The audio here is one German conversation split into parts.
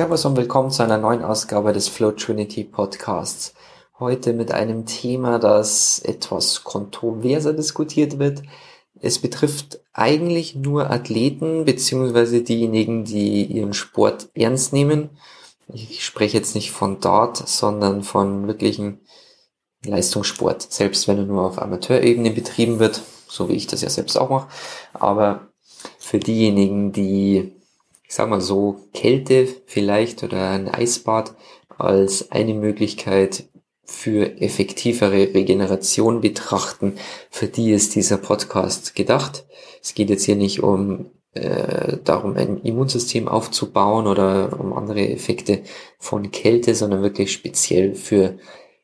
Servus und willkommen zu einer neuen Ausgabe des Flow Trinity Podcasts. Heute mit einem Thema, das etwas kontroverser diskutiert wird. Es betrifft eigentlich nur Athleten beziehungsweise diejenigen, die ihren Sport ernst nehmen. Ich spreche jetzt nicht von Dart, sondern von wirklichen Leistungssport, selbst wenn er nur auf Amateurebene betrieben wird, so wie ich das ja selbst auch mache. Aber für diejenigen, die ich sag mal so, Kälte vielleicht oder ein Eisbad als eine Möglichkeit für effektivere Regeneration betrachten. Für die ist dieser Podcast gedacht. Es geht jetzt hier nicht um äh, darum, ein Immunsystem aufzubauen oder um andere Effekte von Kälte, sondern wirklich speziell für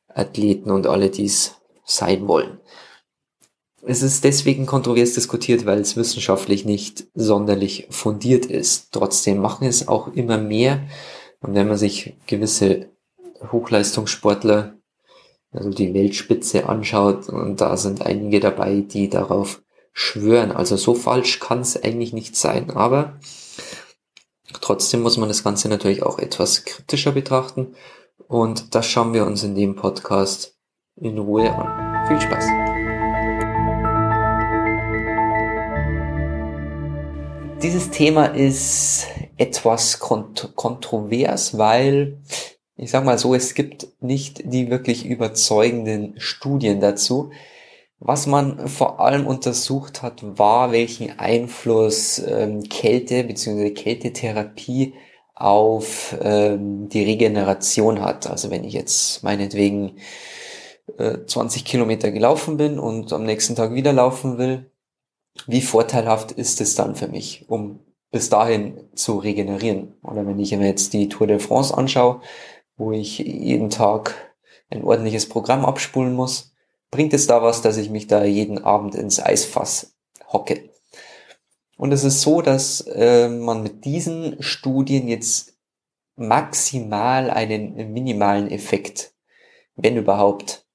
Athleten und alle, die es sein wollen. Es ist deswegen kontrovers diskutiert, weil es wissenschaftlich nicht sonderlich fundiert ist. Trotzdem machen es auch immer mehr. Und wenn man sich gewisse Hochleistungssportler, also die Weltspitze anschaut, und da sind einige dabei, die darauf schwören. Also so falsch kann es eigentlich nicht sein. Aber trotzdem muss man das Ganze natürlich auch etwas kritischer betrachten. Und das schauen wir uns in dem Podcast in Ruhe an. Viel Spaß! Dieses Thema ist etwas kont kontrovers, weil ich sag mal so, es gibt nicht die wirklich überzeugenden Studien dazu. Was man vor allem untersucht hat, war, welchen Einfluss ähm, Kälte bzw. Kältetherapie auf ähm, die Regeneration hat. Also wenn ich jetzt meinetwegen äh, 20 Kilometer gelaufen bin und am nächsten Tag wieder laufen will, wie vorteilhaft ist es dann für mich, um bis dahin zu regenerieren? Oder wenn ich mir jetzt die Tour de France anschaue, wo ich jeden Tag ein ordentliches Programm abspulen muss, bringt es da was, dass ich mich da jeden Abend ins Eisfass hocke? Und es ist so, dass äh, man mit diesen Studien jetzt maximal einen minimalen Effekt, wenn überhaupt,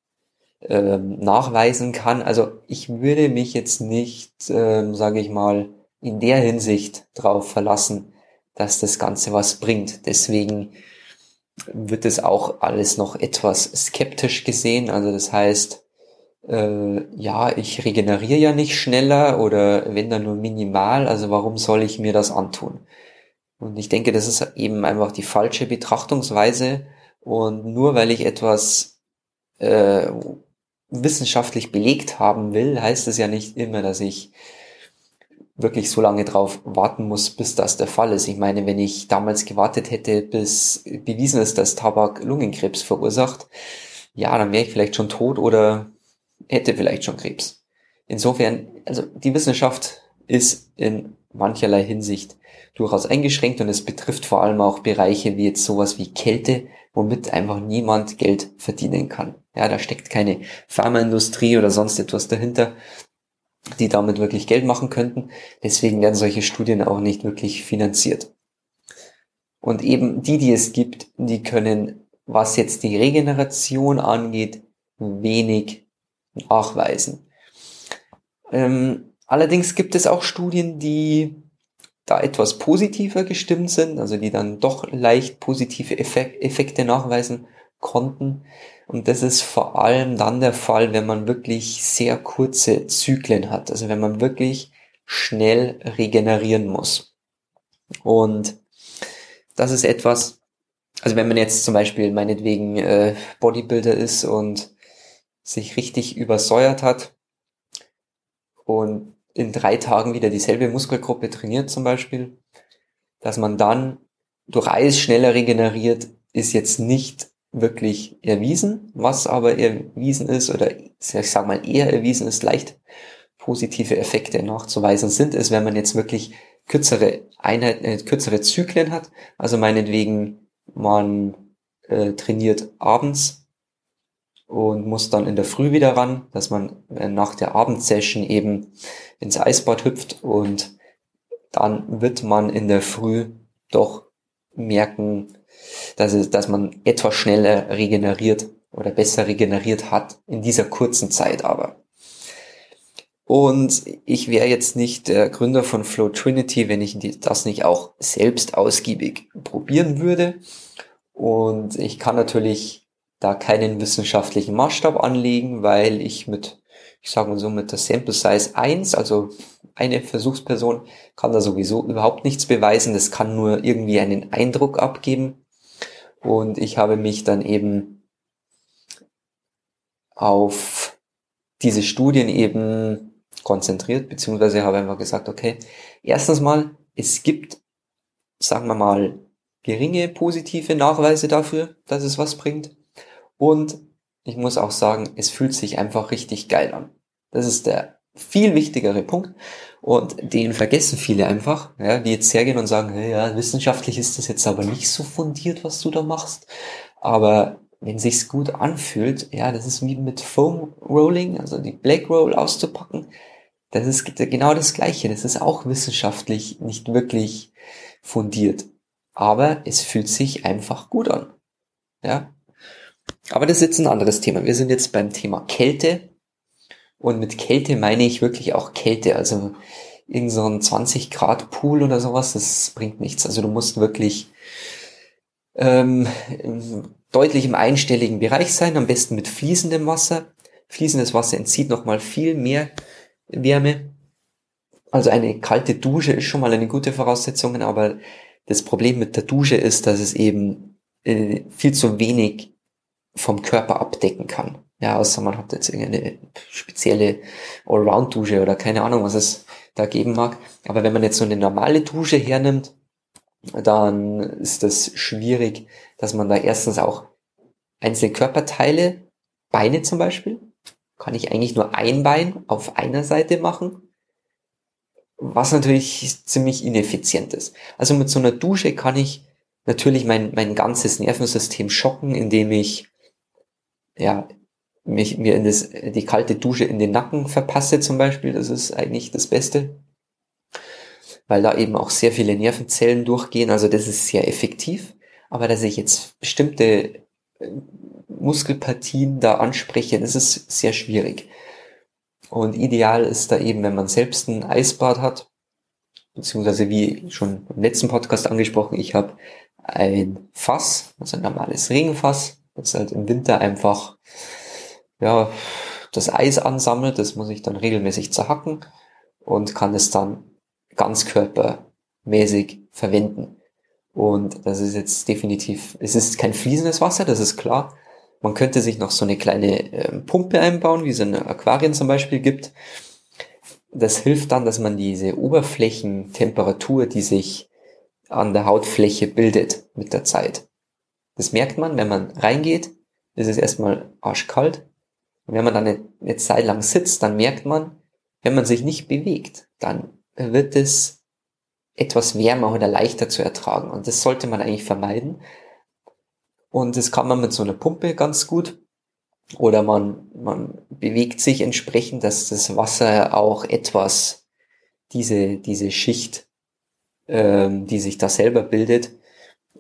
ähm, nachweisen kann. Also ich würde mich jetzt nicht, ähm, sage ich mal, in der Hinsicht darauf verlassen, dass das Ganze was bringt. Deswegen wird es auch alles noch etwas skeptisch gesehen. Also das heißt, äh, ja, ich regeneriere ja nicht schneller oder wenn dann nur minimal, also warum soll ich mir das antun? Und ich denke, das ist eben einfach die falsche Betrachtungsweise. Und nur weil ich etwas äh, wissenschaftlich belegt haben will, heißt es ja nicht immer, dass ich wirklich so lange drauf warten muss, bis das der Fall ist. Ich meine, wenn ich damals gewartet hätte, bis bewiesen ist, dass Tabak Lungenkrebs verursacht, ja, dann wäre ich vielleicht schon tot oder hätte vielleicht schon Krebs. Insofern, also die Wissenschaft ist in mancherlei Hinsicht durchaus eingeschränkt und es betrifft vor allem auch Bereiche wie jetzt sowas wie Kälte, womit einfach niemand Geld verdienen kann. Ja, da steckt keine Pharmaindustrie oder sonst etwas dahinter, die damit wirklich Geld machen könnten. Deswegen werden solche Studien auch nicht wirklich finanziert. Und eben die, die es gibt, die können, was jetzt die Regeneration angeht, wenig nachweisen. Ähm, allerdings gibt es auch Studien, die da etwas positiver gestimmt sind, also die dann doch leicht positive Effekte nachweisen konnten. Und das ist vor allem dann der Fall, wenn man wirklich sehr kurze Zyklen hat, also wenn man wirklich schnell regenerieren muss. Und das ist etwas, also wenn man jetzt zum Beispiel meinetwegen äh, Bodybuilder ist und sich richtig übersäuert hat und in drei Tagen wieder dieselbe Muskelgruppe trainiert zum Beispiel, dass man dann durch Eis schneller regeneriert, ist jetzt nicht wirklich erwiesen. Was aber erwiesen ist, oder ich sag mal eher erwiesen ist, leicht positive Effekte nachzuweisen sind, ist, wenn man jetzt wirklich kürzere Einheiten, äh, kürzere Zyklen hat. Also meinetwegen, man äh, trainiert abends und muss dann in der Früh wieder ran, dass man äh, nach der Abendsession eben ins Eisbad hüpft und dann wird man in der Früh doch merken, dass, es, dass man etwas schneller regeneriert oder besser regeneriert hat in dieser kurzen Zeit aber. Und ich wäre jetzt nicht der Gründer von Flow Trinity, wenn ich das nicht auch selbst ausgiebig probieren würde. Und ich kann natürlich da keinen wissenschaftlichen Maßstab anlegen, weil ich mit, ich sage mal so, mit der Sample Size 1, also eine Versuchsperson, kann da sowieso überhaupt nichts beweisen. Das kann nur irgendwie einen Eindruck abgeben. Und ich habe mich dann eben auf diese Studien eben konzentriert, beziehungsweise habe einfach gesagt, okay, erstens mal, es gibt, sagen wir mal, geringe positive Nachweise dafür, dass es was bringt. Und ich muss auch sagen, es fühlt sich einfach richtig geil an. Das ist der viel wichtigere Punkt. Und den vergessen viele einfach, ja, die jetzt hergehen und sagen, hey, ja, wissenschaftlich ist das jetzt aber nicht so fundiert, was du da machst. Aber wenn sich's gut anfühlt, ja, das ist wie mit Foam Rolling, also die Black Roll auszupacken. Das ist genau das Gleiche. Das ist auch wissenschaftlich nicht wirklich fundiert aber es fühlt sich einfach gut an. Ja. Aber das ist jetzt ein anderes Thema. Wir sind jetzt beim Thema Kälte. Und mit Kälte meine ich wirklich auch Kälte. Also irgend so ein 20 Grad Pool oder sowas, das bringt nichts. Also du musst wirklich ähm, deutlich im einstelligen Bereich sein, am besten mit fließendem Wasser. Fließendes Wasser entzieht nochmal viel mehr Wärme. Also eine kalte Dusche ist schon mal eine gute Voraussetzung, aber das Problem mit der Dusche ist, dass es eben äh, viel zu wenig vom Körper abdecken kann. Ja, außer man hat jetzt irgendeine spezielle Allround-Dusche oder keine Ahnung, was es da geben mag. Aber wenn man jetzt so eine normale Dusche hernimmt, dann ist das schwierig, dass man da erstens auch einzelne Körperteile, Beine zum Beispiel, kann ich eigentlich nur ein Bein auf einer Seite machen was natürlich ziemlich ineffizient ist. Also mit so einer Dusche kann ich natürlich mein, mein ganzes Nervensystem schocken, indem ich ja, mich, mir in das, die kalte Dusche in den Nacken verpasse zum Beispiel. Das ist eigentlich das Beste, weil da eben auch sehr viele Nervenzellen durchgehen. Also das ist sehr effektiv. Aber dass ich jetzt bestimmte äh, Muskelpartien da anspreche, das ist sehr schwierig. Und ideal ist da eben, wenn man selbst ein Eisbad hat, beziehungsweise wie schon im letzten Podcast angesprochen, ich habe ein Fass, also ein normales Regenfass, das halt im Winter einfach ja, das Eis ansammelt, das muss ich dann regelmäßig zerhacken und kann es dann ganzkörpermäßig verwenden. Und das ist jetzt definitiv, es ist kein fließendes Wasser, das ist klar, man könnte sich noch so eine kleine äh, Pumpe einbauen, wie es in Aquarien zum Beispiel gibt. Das hilft dann, dass man diese Oberflächentemperatur, die sich an der Hautfläche bildet mit der Zeit. Das merkt man, wenn man reingeht, ist es erstmal arschkalt. Und wenn man dann eine, eine Zeit lang sitzt, dann merkt man, wenn man sich nicht bewegt, dann wird es etwas wärmer oder leichter zu ertragen. Und das sollte man eigentlich vermeiden, und das kann man mit so einer Pumpe ganz gut. Oder man, man bewegt sich entsprechend, dass das Wasser auch etwas diese, diese Schicht, ähm, die sich da selber bildet,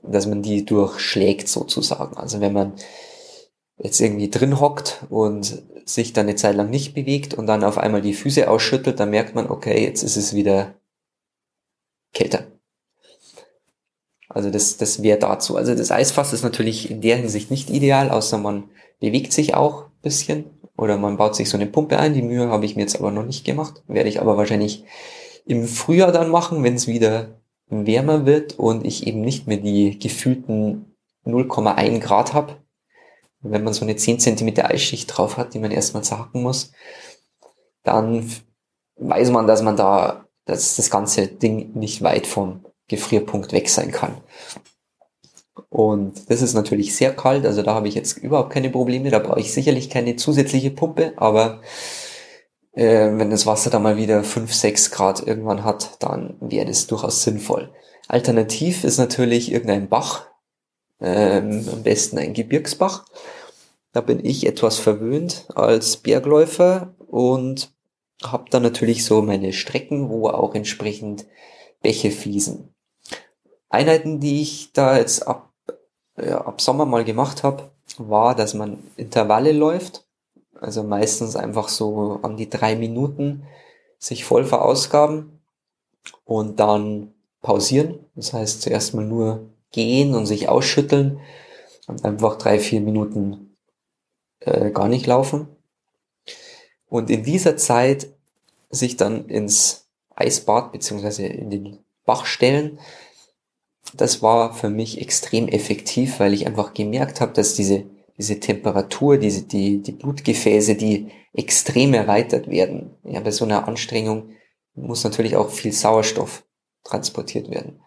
dass man die durchschlägt sozusagen. Also wenn man jetzt irgendwie drin hockt und sich dann eine Zeit lang nicht bewegt und dann auf einmal die Füße ausschüttelt, dann merkt man, okay, jetzt ist es wieder kälter. Also das, das wäre dazu. Also das Eisfass ist natürlich in der Hinsicht nicht ideal, außer man bewegt sich auch bisschen oder man baut sich so eine Pumpe ein. Die Mühe habe ich mir jetzt aber noch nicht gemacht. Werde ich aber wahrscheinlich im Frühjahr dann machen, wenn es wieder wärmer wird und ich eben nicht mehr die gefühlten 0,1 Grad habe. Wenn man so eine 10 Zentimeter Eisschicht drauf hat, die man erstmal zerhacken muss, dann weiß man, dass man da, dass das ganze Ding nicht weit vom Gefrierpunkt weg sein kann. Und das ist natürlich sehr kalt, also da habe ich jetzt überhaupt keine Probleme, da brauche ich sicherlich keine zusätzliche Pumpe, aber äh, wenn das Wasser da mal wieder 5, 6 Grad irgendwann hat, dann wäre das durchaus sinnvoll. Alternativ ist natürlich irgendein Bach, ähm, am besten ein Gebirgsbach. Da bin ich etwas verwöhnt als Bergläufer und habe dann natürlich so meine Strecken, wo auch entsprechend Bäche fließen. Einheiten, die ich da jetzt ab, ja, ab Sommer mal gemacht habe, war, dass man Intervalle läuft. Also meistens einfach so an die drei Minuten sich voll verausgaben und dann pausieren. Das heißt zuerst mal nur gehen und sich ausschütteln und einfach drei, vier Minuten äh, gar nicht laufen. Und in dieser Zeit sich dann ins Eisbad beziehungsweise in den Bach stellen. Das war für mich extrem effektiv, weil ich einfach gemerkt habe, dass diese, diese Temperatur, diese, die, die Blutgefäße, die extrem erweitert werden. Ja, bei so einer Anstrengung muss natürlich auch viel Sauerstoff transportiert werden.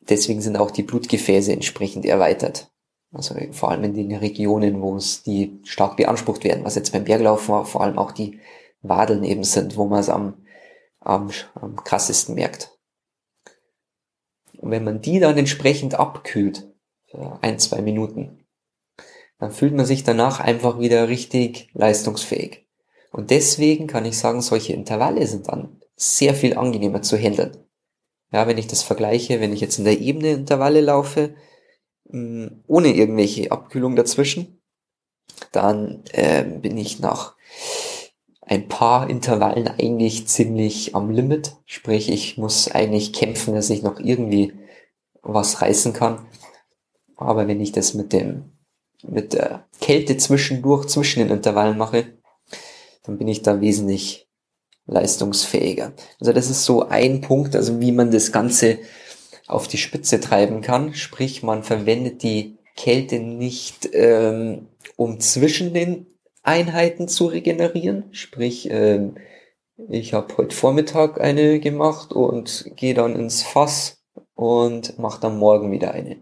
Deswegen sind auch die Blutgefäße entsprechend erweitert. Also vor allem in den Regionen, wo es die stark beansprucht werden, was jetzt beim Berglaufen vor allem auch die Wadeln eben sind, wo man es am, am, am krassesten merkt. Und wenn man die dann entsprechend abkühlt, ein, zwei Minuten, dann fühlt man sich danach einfach wieder richtig leistungsfähig. Und deswegen kann ich sagen, solche Intervalle sind dann sehr viel angenehmer zu handeln. Ja, wenn ich das vergleiche, wenn ich jetzt in der Ebene Intervalle laufe, mm, ohne irgendwelche Abkühlung dazwischen, dann äh, bin ich nach ein paar Intervallen eigentlich ziemlich am Limit. Sprich, ich muss eigentlich kämpfen, dass ich noch irgendwie was reißen kann. Aber wenn ich das mit dem, mit der Kälte zwischendurch, zwischen den Intervallen mache, dann bin ich da wesentlich leistungsfähiger. Also das ist so ein Punkt, also wie man das Ganze auf die Spitze treiben kann. Sprich, man verwendet die Kälte nicht, ähm, um zwischen den Einheiten zu regenerieren. Sprich, ähm, ich habe heute Vormittag eine gemacht und gehe dann ins Fass und mache dann morgen wieder eine.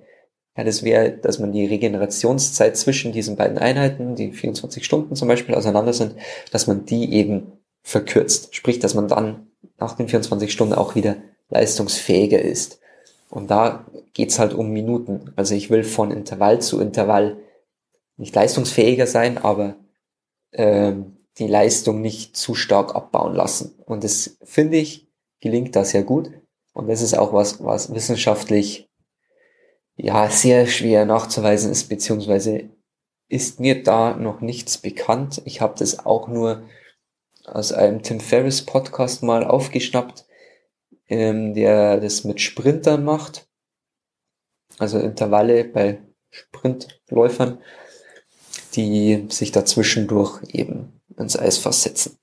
Ja, das wäre, dass man die Regenerationszeit zwischen diesen beiden Einheiten, die 24 Stunden zum Beispiel auseinander sind, dass man die eben verkürzt. Sprich, dass man dann nach den 24 Stunden auch wieder leistungsfähiger ist. Und da geht's halt um Minuten. Also ich will von Intervall zu Intervall nicht leistungsfähiger sein, aber ähm, die Leistung nicht zu stark abbauen lassen. Und das finde ich, gelingt da sehr gut. Und das ist auch was, was wissenschaftlich ja sehr schwer nachzuweisen ist, beziehungsweise ist mir da noch nichts bekannt. Ich habe das auch nur aus einem Tim Ferriss Podcast mal aufgeschnappt, ähm, der das mit Sprintern macht, also Intervalle bei Sprintläufern die sich dazwischendurch eben ins Eisfass setzen.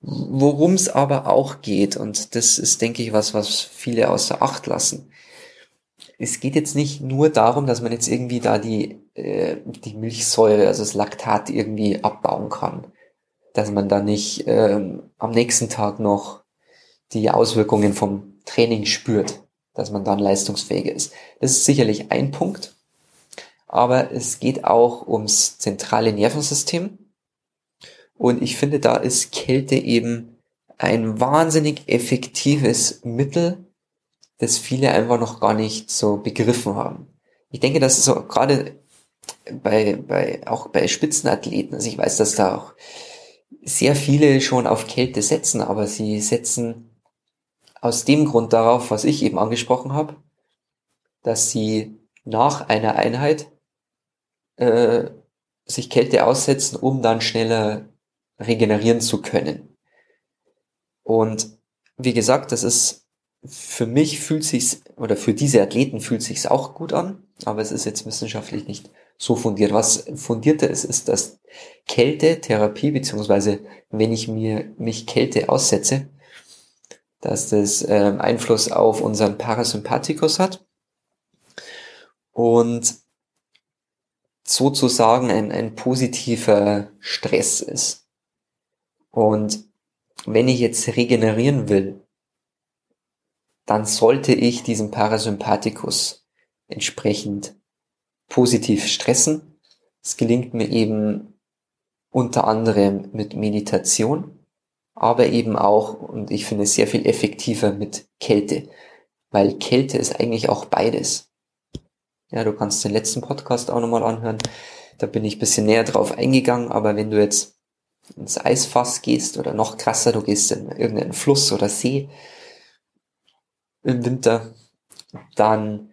Worum es aber auch geht, und das ist, denke ich, was, was viele außer Acht lassen. Es geht jetzt nicht nur darum, dass man jetzt irgendwie da die, äh, die Milchsäure, also das Laktat irgendwie abbauen kann. Dass man da nicht ähm, am nächsten Tag noch die Auswirkungen vom Training spürt, dass man dann leistungsfähiger ist. Das ist sicherlich ein Punkt aber es geht auch ums zentrale Nervensystem. Und ich finde, da ist Kälte eben ein wahnsinnig effektives Mittel, das viele einfach noch gar nicht so begriffen haben. Ich denke, dass so gerade bei, bei, auch bei Spitzenathleten, also ich weiß, dass da auch sehr viele schon auf Kälte setzen, aber sie setzen aus dem Grund darauf, was ich eben angesprochen habe, dass sie nach einer Einheit äh, sich Kälte aussetzen, um dann schneller regenerieren zu können. Und wie gesagt, das ist für mich fühlt sich's oder für diese Athleten fühlt sich's auch gut an, aber es ist jetzt wissenschaftlich nicht so fundiert. Was fundierter ist, ist, dass Kältetherapie beziehungsweise wenn ich mir mich Kälte aussetze, dass das ähm, Einfluss auf unseren Parasympathikus hat und sozusagen ein, ein positiver Stress ist. Und wenn ich jetzt regenerieren will, dann sollte ich diesen Parasympathikus entsprechend positiv stressen. Es gelingt mir eben unter anderem mit Meditation, aber eben auch, und ich finde es sehr viel effektiver mit Kälte, weil Kälte ist eigentlich auch beides. Ja, du kannst den letzten Podcast auch nochmal anhören. Da bin ich bisschen näher drauf eingegangen, aber wenn du jetzt ins Eisfass gehst oder noch krasser, du gehst in irgendeinen Fluss oder See im Winter, dann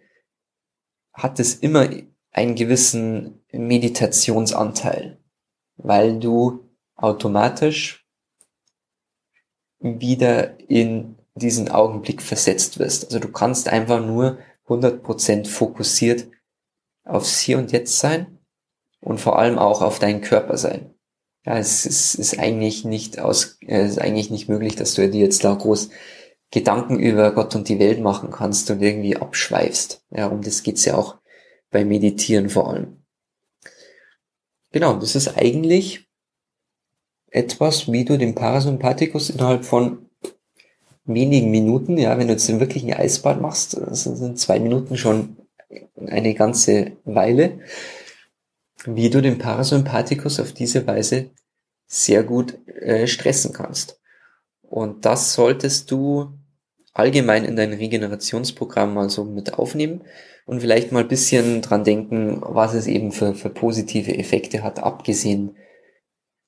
hat es immer einen gewissen Meditationsanteil. weil du automatisch wieder in diesen Augenblick versetzt wirst. Also du kannst einfach nur 100% fokussiert aufs Hier und Jetzt sein und vor allem auch auf deinen Körper sein. Ja, es ist, ist eigentlich nicht aus, es ist eigentlich nicht möglich, dass du dir jetzt da groß Gedanken über Gott und die Welt machen kannst und irgendwie abschweifst. Ja, um das geht's ja auch beim Meditieren vor allem. Genau, das ist eigentlich etwas, wie du den Parasympathikus innerhalb von wenigen Minuten, ja, wenn du jetzt wirklich ein Eisbad machst, sind zwei Minuten schon eine ganze Weile, wie du den Parasympathikus auf diese Weise sehr gut äh, stressen kannst. Und das solltest du allgemein in dein Regenerationsprogramm mal so mit aufnehmen und vielleicht mal bisschen dran denken, was es eben für, für positive Effekte hat, abgesehen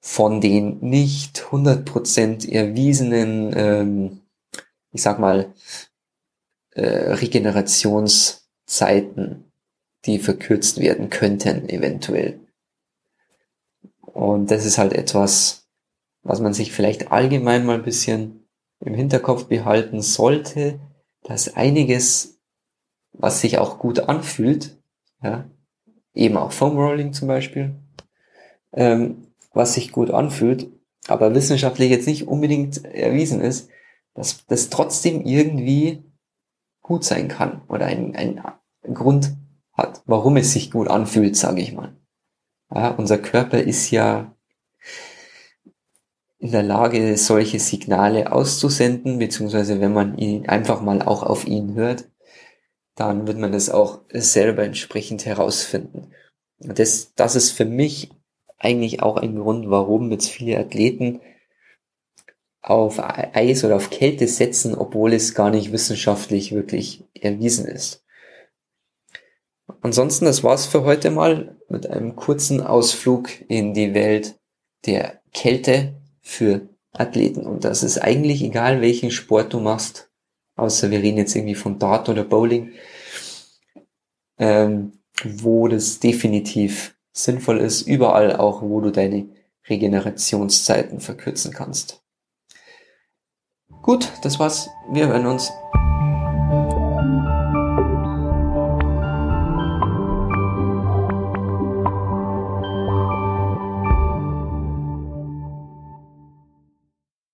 von den nicht 100% erwiesenen, ähm, ich sag mal, äh, Regenerationszeiten, die verkürzt werden könnten, eventuell. Und das ist halt etwas, was man sich vielleicht allgemein mal ein bisschen im Hinterkopf behalten sollte, dass einiges, was sich auch gut anfühlt, ja, eben auch Foam Rolling zum Beispiel, ähm, was sich gut anfühlt, aber wissenschaftlich jetzt nicht unbedingt erwiesen ist, dass das trotzdem irgendwie gut sein kann oder einen, einen Grund hat, warum es sich gut anfühlt, sage ich mal. Ja, unser Körper ist ja in der Lage, solche Signale auszusenden, beziehungsweise wenn man ihn einfach mal auch auf ihn hört, dann wird man das auch selber entsprechend herausfinden. Das, das ist für mich eigentlich auch ein Grund, warum jetzt viele Athleten auf Eis oder auf Kälte setzen, obwohl es gar nicht wissenschaftlich wirklich erwiesen ist. Ansonsten, das war's für heute mal mit einem kurzen Ausflug in die Welt der Kälte für Athleten. Und das ist eigentlich egal, welchen Sport du machst, außer wir reden jetzt irgendwie von Dart oder Bowling, ähm, wo das definitiv sinnvoll ist, überall auch, wo du deine Regenerationszeiten verkürzen kannst. Gut, das war's. Wir hören uns.